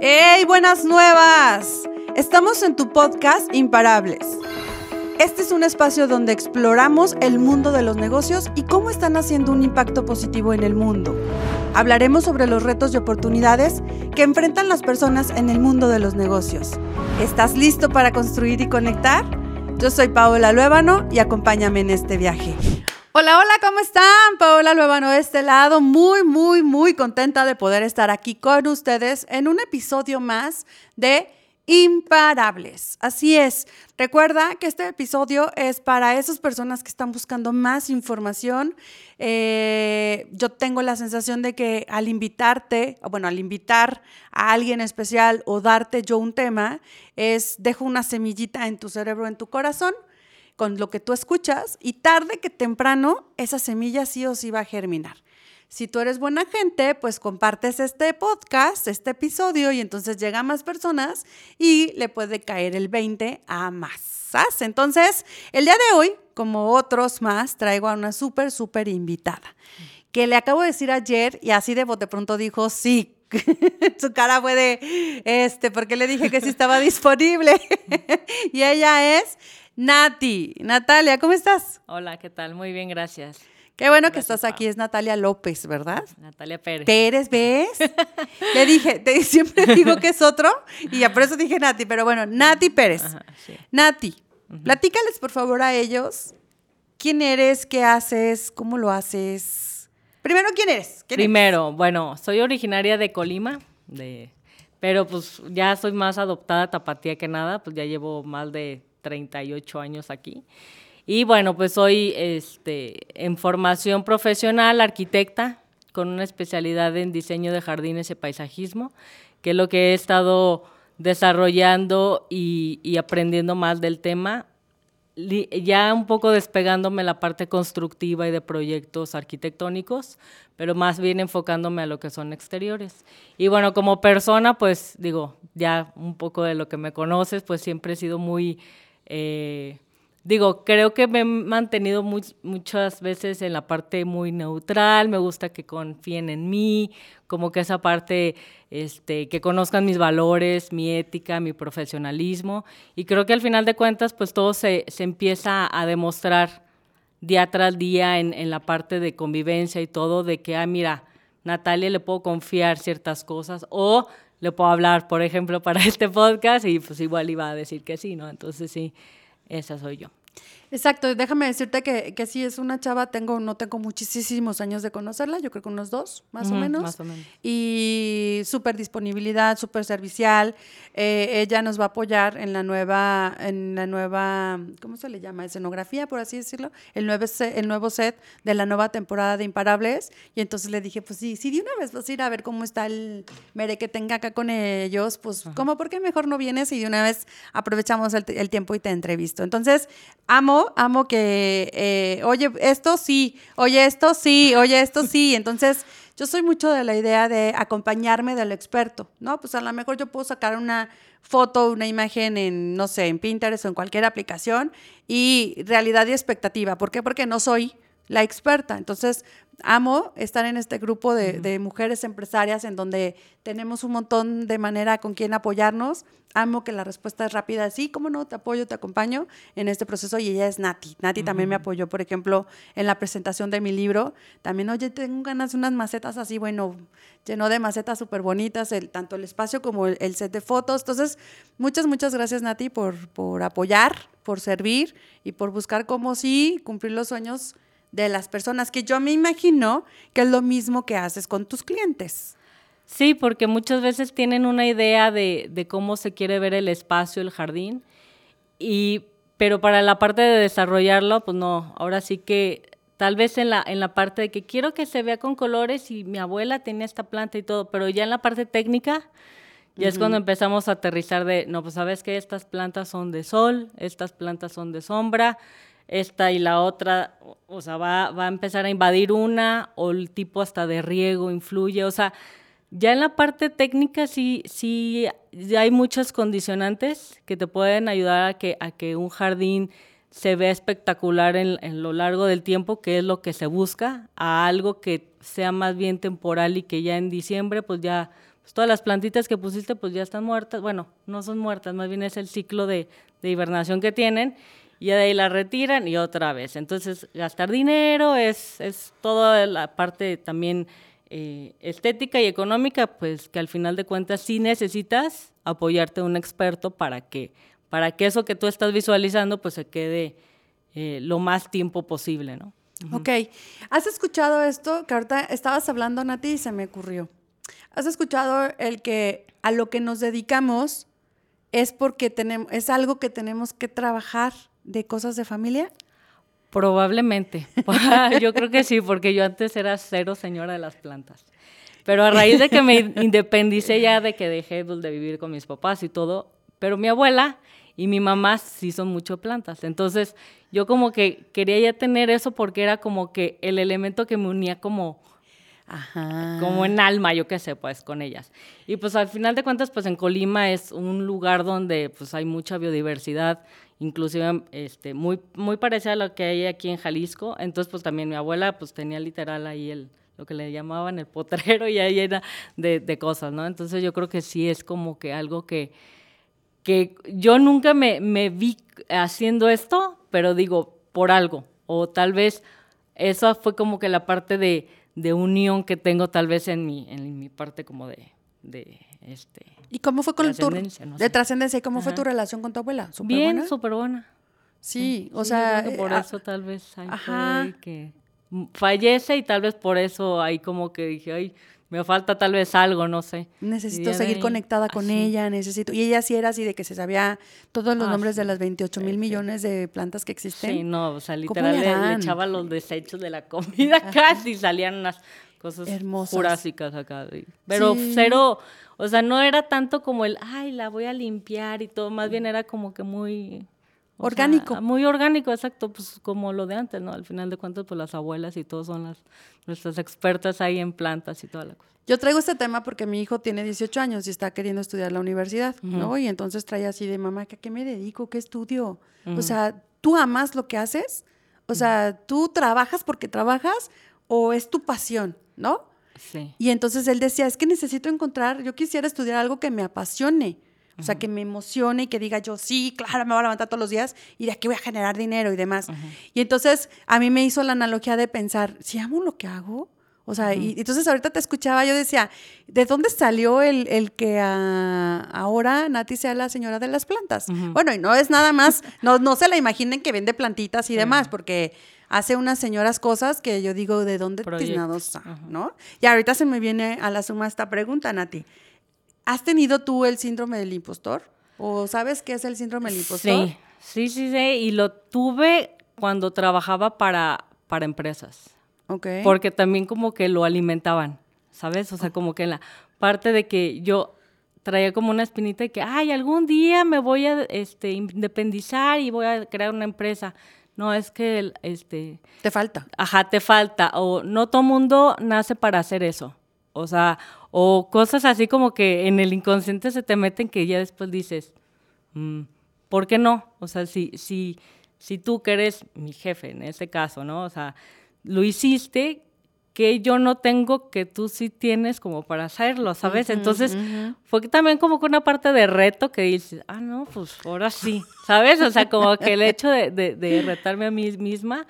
¡Hey, buenas nuevas! Estamos en tu podcast Imparables. Este es un espacio donde exploramos el mundo de los negocios y cómo están haciendo un impacto positivo en el mundo. Hablaremos sobre los retos y oportunidades que enfrentan las personas en el mundo de los negocios. ¿Estás listo para construir y conectar? Yo soy Paola Luébano y acompáñame en este viaje. Hola, hola, ¿cómo están? Paola Luevano de este lado, muy, muy, muy contenta de poder estar aquí con ustedes en un episodio más de Imparables. Así es, recuerda que este episodio es para esas personas que están buscando más información. Eh, yo tengo la sensación de que al invitarte, bueno, al invitar a alguien especial o darte yo un tema, es dejo una semillita en tu cerebro, en tu corazón con lo que tú escuchas y tarde que temprano esa semilla sí o sí va a germinar. Si tú eres buena gente, pues compartes este podcast, este episodio y entonces llega más personas y le puede caer el 20 a más. Entonces, el día de hoy, como otros más, traigo a una súper, súper invitada que le acabo de decir ayer y así de bote pronto dijo sí. Su cara fue de, este, porque le dije que sí estaba disponible. y ella es Nati. Natalia, ¿cómo estás? Hola, ¿qué tal? Muy bien, gracias. Qué bueno que estás aquí, es Natalia López, ¿verdad? Natalia Pérez. Pérez, ¿ves? Le dije, siempre digo que es otro y ya por eso dije Nati, pero bueno, Nati Pérez. Nati, platícales por favor a ellos quién eres, qué haces, cómo lo haces. Primero, ¿quién eres? Primero, bueno, soy originaria de Colima, de, pero pues ya soy más adoptada tapatía que nada, pues ya llevo más de 38 años aquí. Y bueno, pues soy este, en formación profesional, arquitecta, con una especialidad en diseño de jardines y paisajismo, que es lo que he estado desarrollando y, y aprendiendo más del tema ya un poco despegándome la parte constructiva y de proyectos arquitectónicos, pero más bien enfocándome a lo que son exteriores. Y bueno, como persona, pues digo, ya un poco de lo que me conoces, pues siempre he sido muy eh, digo, creo que me he mantenido muchas veces en la parte muy neutral, me gusta que confíen en mí, como que esa parte, este, que conozcan mis valores, mi ética, mi profesionalismo, y creo que al final de cuentas, pues todo se, empieza a demostrar día tras día en, en, la parte de convivencia y todo, de que, ah, mira, Natalia le puedo confiar ciertas cosas, o le puedo hablar, por ejemplo, para este podcast y pues igual iba a decir que sí, ¿no? Entonces sí, esa soy yo. Exacto, déjame decirte que, que sí es una chava, tengo, no tengo muchísimos años de conocerla, yo creo que unos dos, más o menos. Más o menos. Y súper disponibilidad, súper servicial. Eh, ella nos va a apoyar en la nueva, en la nueva, ¿cómo se le llama? Escenografía, por así decirlo, el nuevo set, el nuevo set de la nueva temporada de Imparables. Y entonces le dije, pues sí, sí, de una vez vas a ir a ver cómo está el mere que tenga acá con ellos, pues, ¿cómo? ¿Por qué mejor no vienes y de una vez aprovechamos el, el tiempo y te entrevisto? Entonces, amo amo, que, eh, oye, esto sí, oye, esto sí, oye, esto sí. Entonces, yo soy mucho de la idea de acompañarme del experto, ¿no? Pues a lo mejor yo puedo sacar una foto, una imagen en, no sé, en Pinterest o en cualquier aplicación y realidad y expectativa. ¿Por qué? Porque no soy la experta. Entonces, amo estar en este grupo de, mujeres empresarias en donde tenemos un montón de manera con quien apoyarnos. Amo que la respuesta es rápida, sí, cómo no, te apoyo, te acompaño en este proceso y ella es Nati. Nati también me apoyó, por ejemplo, en la presentación de mi libro. También, oye, tengo ganas de unas macetas así, bueno, llenó de macetas súper bonitas, el, tanto el espacio como el, set de fotos. Entonces, muchas, muchas gracias Nati por, por apoyar, por servir y por buscar cómo sí cumplir los sueños de las personas, que yo me imagino que es lo mismo que haces con tus clientes. Sí, porque muchas veces tienen una idea de, de cómo se quiere ver el espacio, el jardín, y, pero para la parte de desarrollarlo, pues no, ahora sí que tal vez en la, en la parte de que quiero que se vea con colores y mi abuela tenía esta planta y todo, pero ya en la parte técnica, ya es cuando empezamos a aterrizar de, no, pues sabes que estas plantas son de sol, estas plantas son de sombra, esta y la otra, o sea, va, va, a empezar a invadir una o el tipo hasta de riego influye, o sea, ya en la parte técnica sí, sí hay muchos condicionantes que te pueden ayudar a que, a que un jardín se vea espectacular en, lo largo del tiempo, que es lo que se busca, a algo que sea más bien temporal y que ya en diciembre pues ya pues, todas las plantitas que pusiste pues ya están muertas. Bueno, no son muertas, más bien es el ciclo de, de hibernación que tienen y de ahí la retiran y otra vez. Entonces, gastar dinero es, es toda la parte también eh, estética y económica, pues que al final de cuentas sí necesitas apoyarte a un experto para que, para que eso que tú estás visualizando pues se quede eh, lo más tiempo posible, ¿no? Ok, ¿has escuchado esto? Que ahorita estabas hablando, Nati, y se me ocurrió. ¿Has escuchado el que a lo que nos dedicamos es porque tenemos, es algo que tenemos que trabajar de cosas de familia? Probablemente. yo creo que sí, porque yo antes era cero señora de las plantas. Pero a raíz de que me independicé ya, de que dejé pues, de vivir con mis papás y todo, pero mi abuela y mi mamá sí son mucho plantas. Entonces yo como que quería ya tener eso porque era como que el elemento que me unía como, como en alma, yo qué sé, pues con ellas. Y pues al final de cuentas, pues en Colima es un lugar donde pues hay mucha biodiversidad inclusive este, muy, muy parecida a lo que hay aquí en Jalisco. Entonces, pues también mi abuela pues tenía literal ahí el, lo que le llamaban el potrero y ahí era de, de cosas, ¿no? Entonces yo creo que sí es como que algo que, que yo nunca me, me vi haciendo esto, pero digo, por algo. O tal vez eso fue como que la parte de, de unión que tengo tal vez en mi, en mi parte como de, de este, ¿Y cómo fue con tu de trascendencia? ¿Y cómo fue tu relación con tu abuela? Bien, súper buena. Sí, o sea, por eh, eso tal vez hay que fallece y tal vez por eso ahí como que dije, ay, me falta tal vez algo, no sé. Necesito seguir conectada con ella, necesito. Y ella sí era así de que se sabía todos los ah, nombres de las 28 mil millones de plantas que existen. Sí, no, o sea, literal le, echaba los desechos de la comida casi salían unas cosas Hermosas. jurásicas acá. Pero cero, o sea, no era tanto como el, ay, la voy a limpiar y todo, más bien era como que muy... Orgánico. muy orgánico, exacto, pues como lo de antes, ¿no? Al final de cuentas, pues las abuelas y todos son las nuestras expertas ahí en plantas y toda la cosa. Yo traigo este tema porque mi hijo tiene 18 años y está queriendo estudiar la universidad, ¿no? Y entonces trae así de, mamá, ¿a qué me dedico? ¿Qué estudio? O sea, ¿tú amas lo que haces? O sea, ¿tú trabajas porque trabajas o es tu pasión, ¿no? Sí. Y entonces él decía, es que necesito encontrar, yo quisiera estudiar algo que me apasione. O sea, que me emocione y que diga yo, sí, claro, me voy a levantar todos los días y de aquí voy a generar dinero y demás. Y entonces a mí me hizo la analogía de pensar, si amo lo que hago, o sea, y entonces ahorita te escuchaba, yo decía, ¿de dónde salió el, el que ahora Nati sea la señora de las plantas? Bueno, y no es nada más, no, no se la imaginen que vende plantitas y demás, porque hace unas señoras cosas que yo digo, ¿de dónde tiznados, no? Y ahorita se me viene a la suma esta pregunta, Nati. ¿Has tenido tú el síndrome del impostor? ¿O sabes qué es el síndrome del impostor? Sí, sí, sí, sí. Y lo tuve cuando trabajaba para, para empresas. Ok. Porque también como que lo alimentaban, ¿sabes? O sea, como que en la parte de que yo traía como una espinita de que, ay, algún día me voy a este, independizar y voy a crear una empresa. No, es que, este... Te falta. Ajá, te falta. O no todo mundo nace para hacer eso. O sea, o cosas así como que en el inconsciente se te meten que ya después dices, mm, ¿por qué no? O sea, si, si, si tú que eres mi jefe en ese caso, ¿no? O sea, lo hiciste que yo no tengo que tú sí tienes como para hacerlo, ¿sabes? Entonces fue también como que una parte de reto que dices, ah, no, pues ahora sí, ¿sabes? O sea, como que el hecho de, de retarme a mí misma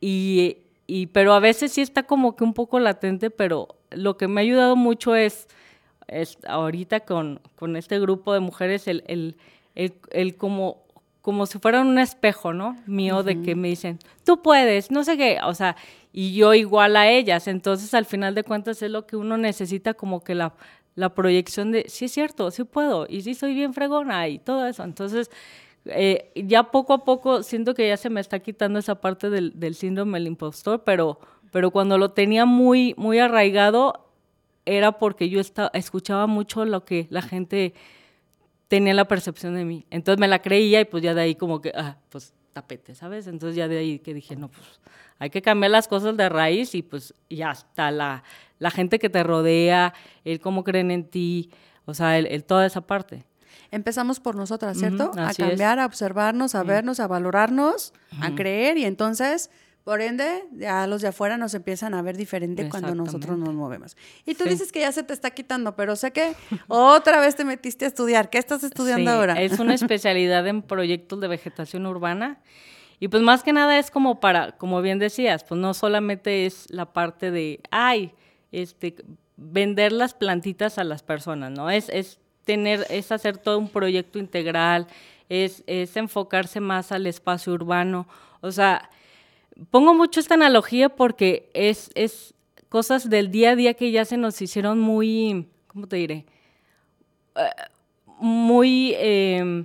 y, y, pero a veces sí está como que un poco latente, pero lo que me ha ayudado mucho es, es ahorita con, con este grupo de mujeres, el, el, el, como, como si fuera un espejo, ¿no? Mío, de que me dicen, tú puedes, no sé qué, o sea, y yo igual a ellas. Entonces, al final de cuentas, es lo que uno necesita, como que la, la proyección de, sí es cierto, sí puedo, y sí soy bien fregona, y todo eso. Entonces, eh, ya poco a poco siento que ya se me está quitando esa parte del, del síndrome del impostor, pero pero cuando lo tenía muy, muy arraigado era porque yo estaba, escuchaba mucho lo que la gente tenía la percepción de mí. Entonces me la creía y pues ya de ahí como que, ah, pues tapete, ¿sabes? Entonces ya de ahí que dije, no, pues hay que cambiar las cosas de raíz y pues ya está la, la gente que te rodea, el cómo creen en ti, o sea, el, toda esa parte. Empezamos por nosotras, ¿cierto? a cambiar, a observarnos, a vernos, a valorarnos, a creer y entonces Por ende, ya los de afuera nos empiezan a ver diferente cuando nosotros nos movemos. Y tú dices que ya se te está quitando, pero sé que otra vez te metiste a estudiar. ¿Qué estás estudiando ahora? Es una especialidad en proyectos de vegetación urbana. Y pues más que nada es como para, como bien decías, pues no solamente es la parte de, ay, este, vender las plantitas a las personas, ¿no? Es, es tener, es hacer todo un proyecto integral, es, es enfocarse más al espacio urbano. O sea, pongo mucho esta analogía porque es, es cosas del día a día que ya se nos hicieron muy, ¿cómo te diré? Eh, muy em,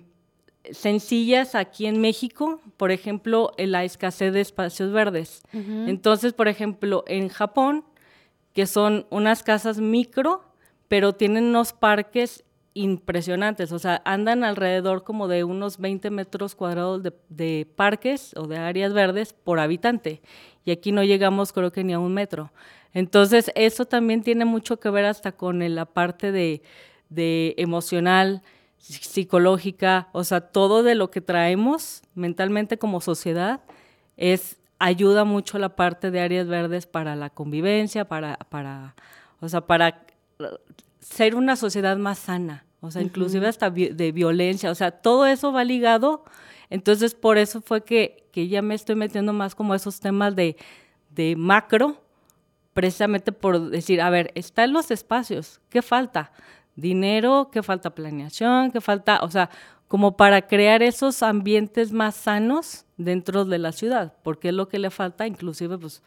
sencillas aquí en México, por ejemplo, la escasez de espacios verdes. Entonces, por ejemplo, en Japón, que son unas casas micro, pero tienen unos parques impresionantes, o sea, andan alrededor como de unos 20 metros cuadrados de, parques o de áreas verdes por habitante, y aquí no llegamos creo que ni a un metro. Entonces, eso también tiene mucho que ver hasta con la parte de, de emocional, psicológica, o sea, todo de lo que traemos mentalmente como sociedad es ayuda mucho la parte de áreas verdes para la convivencia, para, para, o sea, para ser una sociedad más sana, o sea, inclusive hasta de violencia, o sea, todo eso va ligado. Entonces, por eso fue que, que ya me estoy metiendo más como esos temas de, de macro, precisamente por decir, a ver, están los espacios, ¿qué falta? Dinero, ¿qué falta? Planeación, ¿qué falta? O sea, como para crear esos ambientes más sanos dentro de la ciudad, porque es lo que le falta, inclusive, pues,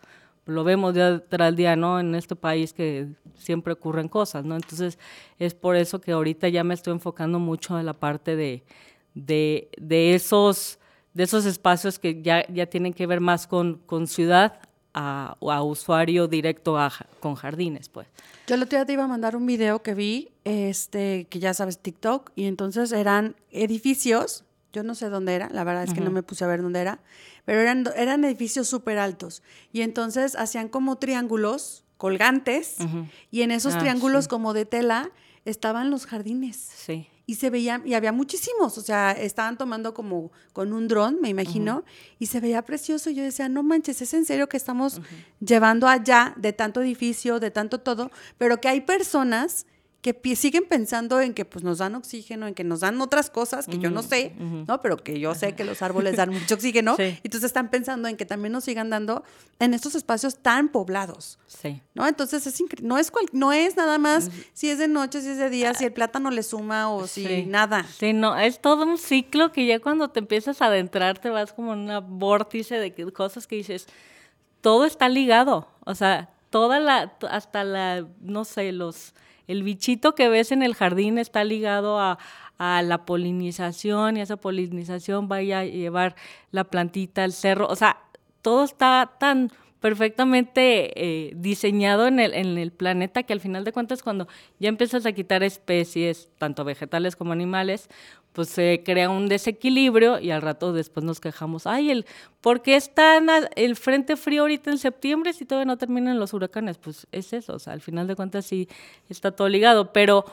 lo vemos día tras día, ¿no? En este país que siempre ocurren cosas, ¿no? Entonces, es por eso que ahorita ya me estoy enfocando mucho en la parte de, de, de esos, de esos espacios que ya, ya tienen que ver más con, con ciudad a, a usuario directo a, con jardines, pues. Yo el otro día te iba a mandar un video que vi, este, que ya sabes, TikTok, y entonces eran edificios, yo no sé dónde era, la verdad es que no me puse a ver dónde era, pero eran, eran edificios súper altos. Y entonces hacían como triángulos colgantes y en esos ah, triángulos como de tela estaban los jardines. Sí. Y se veían, y había muchísimos, o sea, estaban tomando como con un dron, me imagino, y se veía precioso. Yo decía, no manches, es en serio que estamos llevando allá de tanto edificio, de tanto todo, pero que hay personas que siguen pensando en que pues nos dan oxígeno, en que nos dan otras cosas que yo no sé, ¿no? Pero que yo sé que los árboles dan mucho oxígeno. Y entonces están pensando en que también nos sigan dando en estos espacios tan poblados. Sí. ¿No? Entonces es no es no es nada más si es de noche, si es de día, si el plátano le suma o si nada. Sí, no, es todo un ciclo que ya cuando te empiezas a adentrar te vas como en una vórtice de cosas que dices, todo está ligado. O sea, toda la, hasta la, no sé, los el bichito que ves en el jardín está ligado a, la polinización y esa polinización vaya a llevar la plantita al cerro. O sea, todo está tan perfectamente eh, diseñado en el, en el planeta que al final de cuentas cuando ya empiezas a quitar especies, tanto vegetales como animales, pues se crea un desequilibrio y al rato después nos quejamos, ay, el, ¿por qué está el frente frío ahorita en septiembre si todavía no terminan los huracanes? Pues es eso, o sea, al final de cuentas sí está todo ligado, pero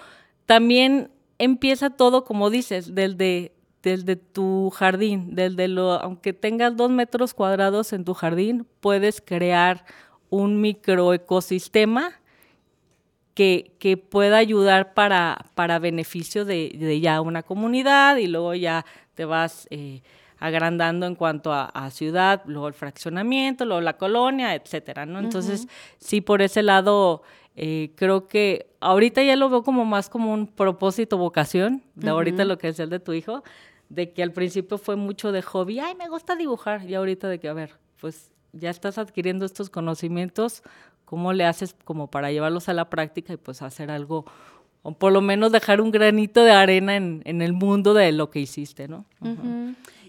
también empieza todo, como dices, desde, desde tu jardín, desde lo, aunque tengas dos metros cuadrados en tu jardín, puedes crear un microecosistema que, pueda ayudar para, para beneficio de, ya una comunidad y luego ya te vas eh, agrandando en cuanto a, ciudad, luego el fraccionamiento, luego la colonia, etcétera, ¿no? Entonces, sí, por ese lado, eh, creo que ahorita ya lo veo como más como un propósito, vocación, de ahorita lo que es el de tu hijo, de que al principio fue mucho de hobby, ay, me gusta dibujar, y ahorita de que, a ver, pues ya estás adquiriendo estos conocimientos, ¿Cómo le haces como para llevarlos a la práctica y pues hacer algo, o por lo menos dejar un granito de arena en, el mundo de lo que hiciste, ¿no?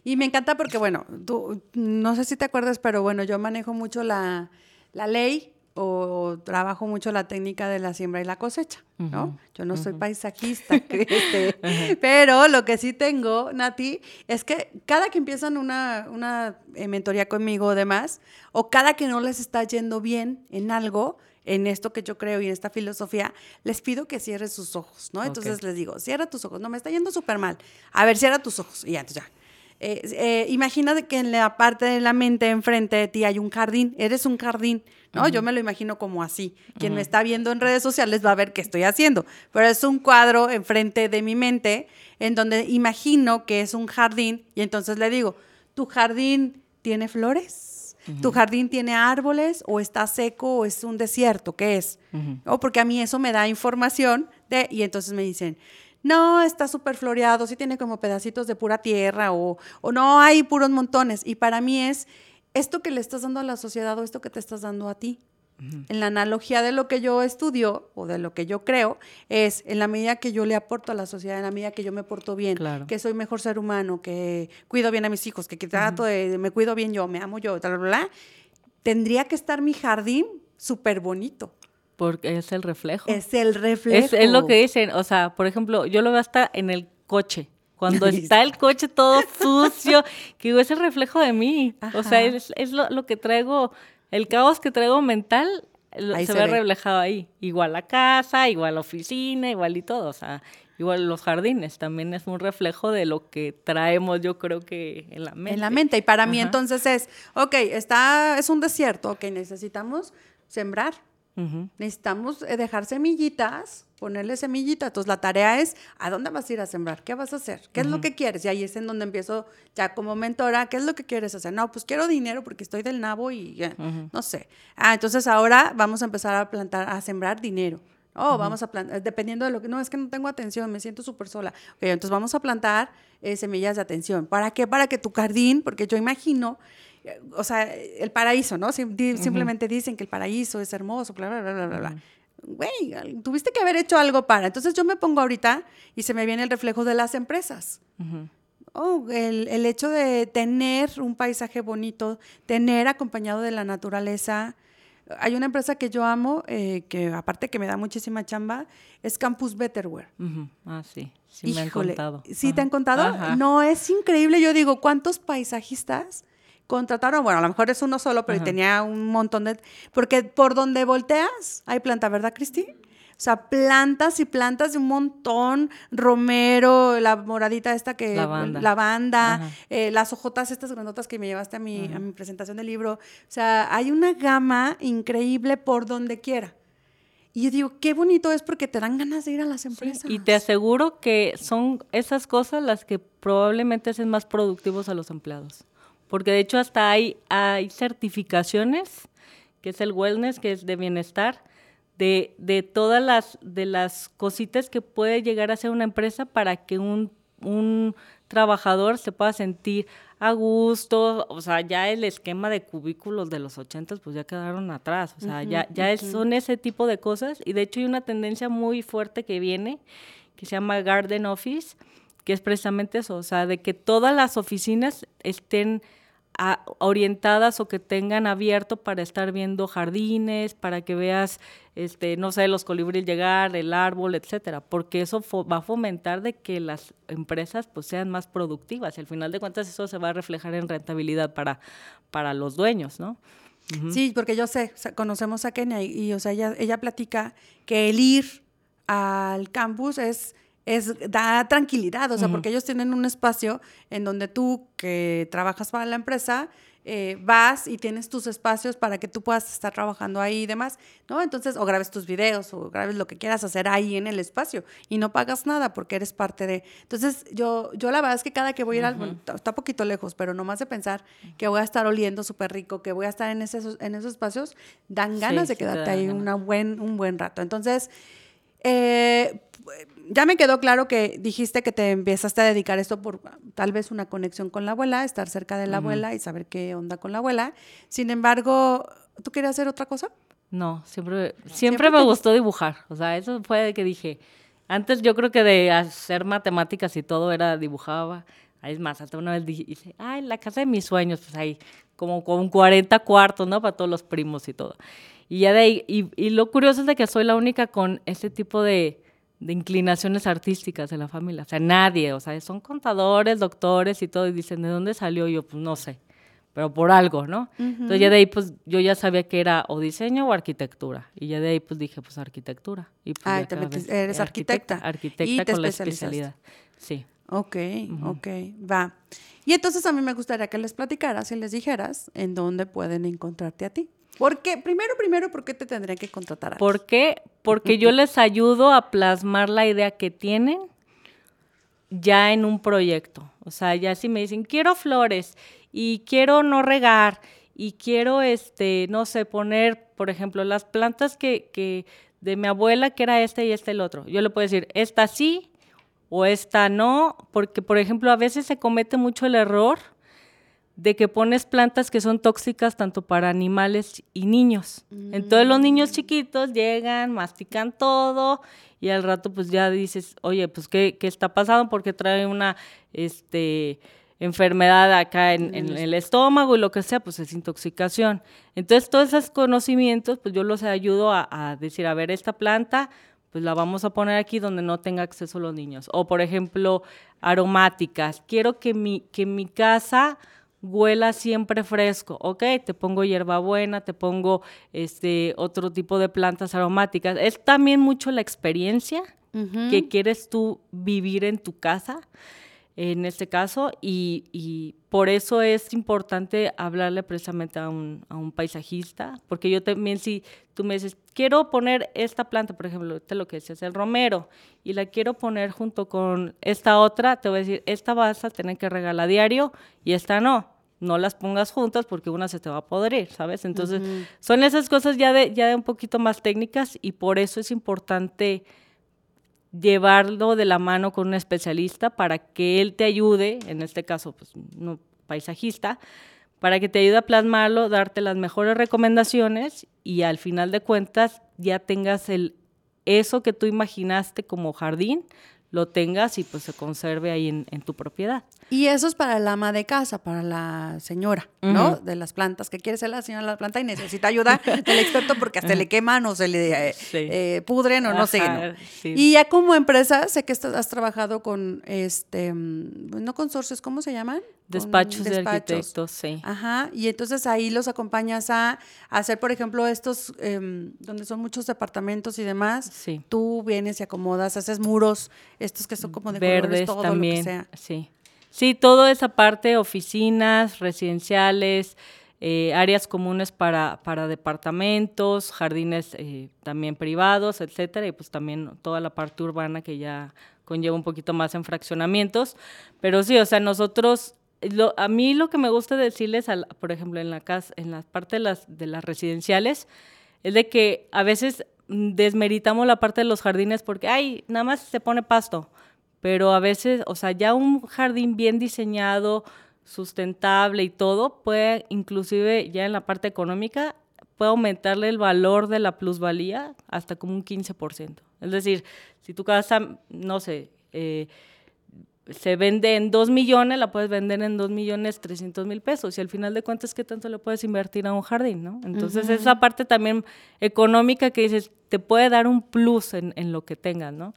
Y me encanta porque, bueno, tú, no sé si te acuerdas, pero bueno, yo manejo mucho la, la ley o trabajo mucho la técnica de la siembra y la cosecha, ¿no? Yo no soy paisajista, este, pero lo que sí tengo, Nati, es que cada que empiezan una, una eh, mentoría conmigo o demás, o cada que no les está yendo bien en algo, en esto que yo creo y en esta filosofía, les pido que cierren sus ojos, ¿no? Entonces les digo, cierra tus ojos, no me está yendo súper mal. A ver, cierra tus ojos y ya, ya. Eh, eh, imagina que en la parte de la mente enfrente de ti hay un jardín, eres un jardín, ¿no? Yo me lo imagino como así. Quien me está viendo en redes sociales va a ver qué estoy haciendo, pero es un cuadro enfrente de mi mente en donde imagino que es un jardín y entonces le digo, ¿tu jardín tiene flores? ¿Tu jardín tiene árboles o está seco o es un desierto? ¿Qué es? O porque a mí eso me da información de, y entonces me dicen, no, está súper floreado, sí tiene como pedacitos de pura tierra o, o no, hay puros montones. Y para mí es esto que le estás dando a la sociedad o esto que te estás dando a ti. En la analogía de lo que yo estudio o de lo que yo creo, es en la medida que yo le aporto a la sociedad, en la medida que yo me porto bien, que soy mejor ser humano, que cuido bien a mis hijos, que, trato de, me cuido bien yo, me amo yo, bla, bla, bla, tendría que estar mi jardín súper bonito. Porque es el reflejo. Es el reflejo. Es, lo que dicen, o sea, por ejemplo, yo lo veo hasta en el coche. Cuando está el coche todo sucio, que digo, es el reflejo de mí. O sea, es, lo, que traigo, el caos que traigo mental se, ve, reflejado ahí. Igual la casa, igual la oficina, igual y todo. O sea, igual los jardines también es un reflejo de lo que traemos, yo creo que en la mente. En la mente. Y para mí entonces es, ok, está, es un desierto, ok, necesitamos sembrar Necesitamos eh, dejar semillitas, ponerle semillitas. Entonces la tarea es, ¿a dónde vas a ir a sembrar? ¿Qué vas a hacer? ¿Qué es lo que quieres? Y ahí es en donde empiezo ya como mentora, ¿qué es lo que quieres hacer? No, pues quiero dinero porque estoy del nabo y no sé. Ah, entonces ahora vamos a empezar a plantar, a sembrar dinero. Oh, vamos a plantar, dependiendo de lo que, no, es que no tengo atención, me siento súper sola. Ok, entonces vamos a plantar eh, semillas de atención. ¿Para qué? Para que tu jardín, porque yo imagino o sea, el paraíso, ¿no? Simplemente dicen que el paraíso es hermoso, bla, bla, bla, bla, bla. Güey, tuviste que haber hecho algo para. Entonces yo me pongo ahorita y se me viene el reflejo de las empresas. Oh, el, el, hecho de tener un paisaje bonito, tener acompañado de la naturaleza. Hay una empresa que yo amo, eh, que aparte que me da muchísima chamba, es Campus Betterware. Ah, sí, sí me han contado. ¿Sí te han contado? No, es increíble. Yo digo, ¿cuántos paisajistas contrataron, bueno, a lo mejor es uno solo, pero tenía un montón de... Porque por donde volteas hay planta, ¿verdad, Cristi? O sea, plantas y plantas de un montón, romero, la moradita esta que... Lavanda. Lavanda, eh, las hojotas estas grandotas que me llevaste a mi, a mi presentación del libro. O sea, hay una gama increíble por donde quiera. Y yo digo, qué bonito es porque te dan ganas de ir a las empresas. y te aseguro que son esas cosas las que probablemente hacen más productivos a los empleados porque de hecho hasta hay, hay certificaciones, que es el wellness, que es de bienestar, de, de todas las, de las cositas que puede llegar a ser una empresa para que un, un trabajador se pueda sentir a gusto, o sea, ya el esquema de cubículos de los ochentas pues ya quedaron atrás, o sea, ya, ya son ese tipo de cosas. Y de hecho hay una tendencia muy fuerte que viene que se llama Garden Office, que es precisamente eso, o sea, de que todas las oficinas estén orientadas o que tengan abierto para estar viendo jardines, para que veas, este, no sé, los colibríes llegar, el árbol, etcétera, porque eso va a fomentar de que las empresas pues sean más productivas y al final de cuentas eso se va a reflejar en rentabilidad para, para los dueños, ¿no? Sí, porque yo sé, conocemos a Kenia y, o sea, ella, ella platica que el ir al campus es es, da tranquilidad, o sea, porque ellos tienen un espacio en donde tú que trabajas para la empresa, eh, vas y tienes tus espacios para que tú puedas estar trabajando ahí y demás, ¿no? Entonces, o grabes tus videos o grabes lo que quieras hacer ahí en el espacio y no pagas nada porque eres parte de... Entonces, yo, yo la verdad es que cada que voy a ir al... Está un poquito lejos, pero nomás de pensar que voy a estar oliendo súper rico, que voy a estar en, esos, en esos espacios, dan ganas de quedarte ahí una buen, un buen rato. Entonces, eh, ya me quedó claro que dijiste que te empezaste a dedicar esto por tal vez una conexión con la abuela, estar cerca de la abuela y saber qué onda con la abuela. Sin embargo, ¿tú querías hacer otra cosa? No, siempre, siempre, me gustó dibujar. O sea, eso fue de que dije. Antes yo creo que de hacer matemáticas y todo era dibujaba. Es más, hasta una vez dije, ay, la casa de mis sueños, pues ahí, como con 40 cuartos, ¿no? Para todos los primos y todo. Y ya de ahí, y, y lo curioso es de que soy la única con ese tipo de, de inclinaciones artísticas de la familia. O sea, nadie, o sea, son contadores, doctores y todo, y dicen, ¿de dónde salió? yo, pues no sé, pero por algo, ¿no? Entonces ya de ahí, pues yo ya sabía que era o diseño o arquitectura. Y ya de ahí, pues dije, pues arquitectura. Y pues, ah, eres arquitecta. Arquitecta con la especialidad. Sí. Ok, ok, va. Y entonces a mí me gustaría que les platicaras y les dijeras en dónde pueden encontrarte a ti. Porque, primero, primero, ¿por qué te tendrían que contratar? A ¿Por qué? Porque yo les ayudo a plasmar la idea que tienen ya en un proyecto. O sea, ya si me dicen, quiero flores y quiero no regar y quiero, este, no sé, poner, por ejemplo, las plantas que, que de mi abuela, que era este y este el otro. Yo le puedo decir, esta sí o esta no, porque, por ejemplo, a veces se comete mucho el error de que pones plantas que son tóxicas tanto para animales y niños. Entonces los niños chiquitos llegan, mastican todo y al rato pues ya dices, oye, pues ¿qué, qué está pasando? Porque trae una este, enfermedad acá en, el estómago y lo que sea, pues es intoxicación. Entonces todos esos conocimientos pues yo los ayudo a, a decir, a ver, esta planta pues la vamos a poner aquí donde no tenga acceso los niños. O por ejemplo, aromáticas. Quiero que mi, que mi casa huela siempre fresco, ok, te pongo hierbabuena, te pongo este otro tipo de plantas aromáticas. Es también mucho la experiencia que quieres tú vivir en tu casa, en este caso, y, por eso es importante hablarle precisamente a un, a un, paisajista, porque yo también si tú me dices, quiero poner esta planta, por ejemplo, te lo que decías, el romero, y la quiero poner junto con esta otra, te voy a decir, esta vas a tener que regalar diario y esta no no las pongas juntas porque una se te va a podrir, ¿sabes? Entonces, son esas cosas ya de, ya de un poquito más técnicas y por eso es importante llevarlo de la mano con un especialista para que él te ayude, en este caso, pues, no paisajista, para que te ayude a plasmarlo, darte las mejores recomendaciones y al final de cuentas ya tengas el eso que tú imaginaste como jardín, lo tengas y pues se conserve ahí en, tu propiedad. Y eso es para la ama de casa, para la señora, ¿no? De las plantas, que quiere ser la señora de la planta y necesita ayuda del experto porque hasta le queman o se le eh, eh, pudren o no sé. Y ya como empresa, sé que has trabajado con, este, mm, no consorcios, ¿cómo se llaman? Despachos, de arquitectos, sí. Ajá, y entonces ahí los acompañas a, hacer, por ejemplo, estos, em, donde son muchos departamentos y demás. Sí. Tú vienes y acomodas, haces muros, estos que son como de Verdes todo también, lo que sea. Sí. Sí, toda esa parte, oficinas, residenciales, eh, áreas comunes para, para departamentos, jardines eh, también privados, etcétera, y pues también toda la parte urbana que ya conlleva un poquito más en fraccionamientos. Pero sí, o sea, nosotros a mí lo que me gusta decirles, por ejemplo, en la casa, en la parte de las, de las residenciales, es de que a veces desmeritamos la parte de los jardines porque, ay, nada más se pone pasto, pero a veces, o sea, ya un jardín bien diseñado, sustentable y todo, puede inclusive ya en la parte económica, puede aumentarle el valor de la plusvalía hasta como un 15%. Es decir, si tu casa, no sé, eh, se vende en 2 millones, la puedes vender en 2 millones 300 mil pesos y al final de cuentas, ¿qué tanto le puedes invertir a un jardín? ¿no? Entonces, esa parte también económica que dices, te puede dar un plus en, en lo que tengas, ¿no?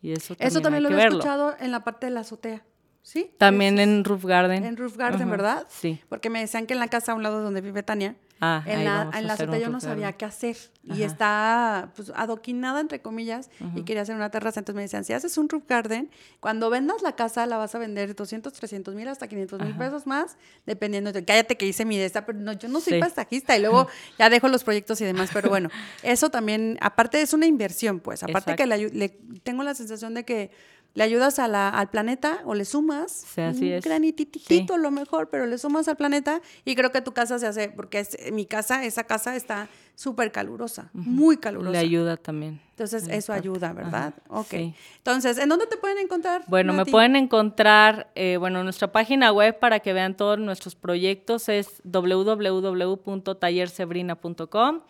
Y eso también, eso también lo he escuchado en la parte de la azotea. ¿Sí? También en Roof Garden. En Roof Garden, ¿verdad? Sí. Porque me decían que en la casa a un lado donde vive Tania, Ah, en la, en la azotea yo no sabía qué hacer. Y está pues adoquinada, entre comillas, y quería hacer una terraza. Entonces me decían, si haces un roof garden, cuando vendas la casa la vas a vender 200, 300 mil, hasta 500 mil pesos más, dependiendo de... Cállate que hice mi de esta, pero no, yo no soy pasajista. Y luego ya dejo los proyectos y demás. Pero bueno, eso también, aparte es una inversión, pues. Aparte que le, tengo la sensación de que le ayudas a la, al planeta o le sumas sí, así un granititito lo mejor, pero le sumas al planeta y creo que tu casa se hace, porque es, mi casa, esa casa está súper calurosa, muy calurosa. Le ayuda también. Entonces eso ayuda, ¿verdad? ok. Entonces, ¿en dónde te pueden encontrar? Bueno, me pueden encontrar, eh, bueno, nuestra página web para que vean todos nuestros proyectos es www.tallersebrina.com.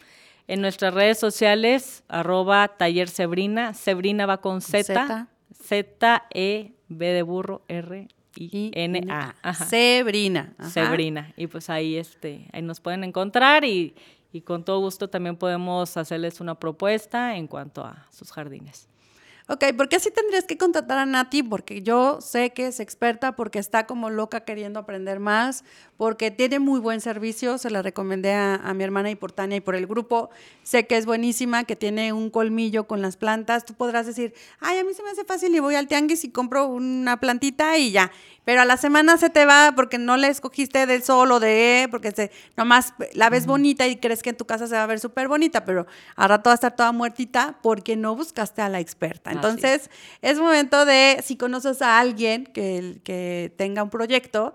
En nuestras redes sociales, arroba tallersebrina, Sebrina va con Z Z-E-B de burro, R-I-N-A. Sebrina. Sebrina. Y pues ahí, este, ahí nos pueden encontrar y, con todo gusto también podemos hacerles una propuesta en cuanto a sus jardines. Ok, porque así tendrías que contratar a Nati, porque yo sé que es experta, porque está como loca queriendo aprender más, porque tiene muy buen servicio, se la recomendé a, mi hermana y por Tania y por el grupo, sé que es buenísima, que tiene un colmillo con las plantas, tú podrás decir, ay, a mí se me hace fácil y voy al tianguis y compro una plantita y ya, pero a la semana se te va porque no la escogiste del sol o de, porque se, nomás la ves bonita y crees que en tu casa se va a ver súper bonita, pero a rato va a estar toda muertita porque no buscaste a la experta. Entonces, es momento de, si conoces a alguien que, que tenga un proyecto,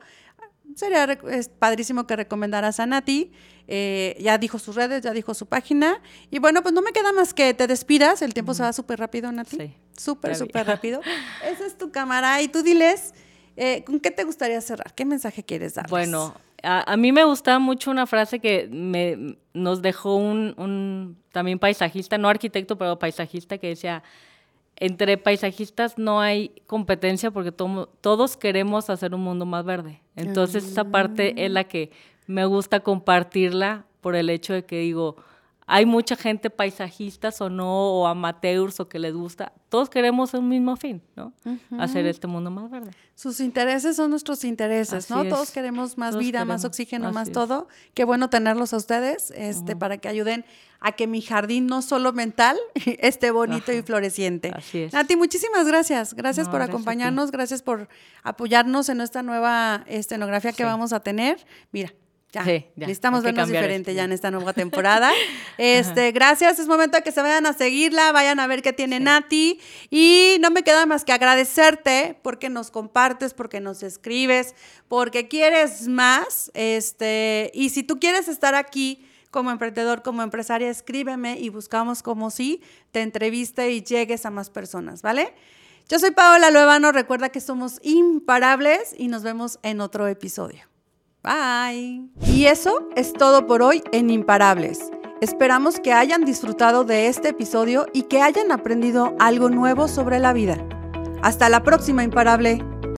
sería es padrísimo que recomendaras a Nati. Eh, ya dijo sus redes, ya dijo su página. Y bueno, pues no me queda más que te despidas. El tiempo se va súper rápido, Nati. Sí. Súper, súper rápido. Esa es tu cámara. Y tú diles eh, ¿Con qué te gustaría cerrar? ¿Qué mensaje quieres dar? Bueno, a, mí me gusta mucho una frase que me, nos dejó un, también paisajista, no arquitecto, pero paisajista, que decía, entre paisajistas no hay competencia porque todos queremos hacer un mundo más verde. Entonces esa parte es la que me gusta compartirla por el hecho de que digo, hay mucha gente paisajistas o no, o amateurs o que les gusta. Todos queremos un mismo fin, ¿no? Hacer este mundo más verde. Sus intereses son nuestros intereses, ¿no? Todos queremos más vida, más oxígeno, más todo. Qué bueno tenerlos a ustedes este, para que ayuden a que mi jardín, no solo mental, esté bonito y floreciente. Así es. Nati, muchísimas gracias. Gracias por acompañarnos, gracias, por apoyarnos en esta nueva escenografía que vamos a tener. Mira, ya, necesitamos vernos diferente ya en esta nueva temporada. este, gracias, es momento de que se vayan a seguirla, vayan a ver qué tiene Nati y no me queda más que agradecerte porque nos compartes, porque nos escribes, porque quieres más, este, y si tú quieres estar aquí como emprendedor, como empresaria, escríbeme y buscamos como si te entreviste y llegues a más personas, ¿vale? Yo soy Paola Luevano, recuerda que somos imparables y nos vemos en otro episodio. Bye. Y eso es todo por hoy en Imparables. Esperamos que hayan disfrutado de este episodio y que hayan aprendido algo nuevo sobre la vida. Hasta la próxima, Imparable.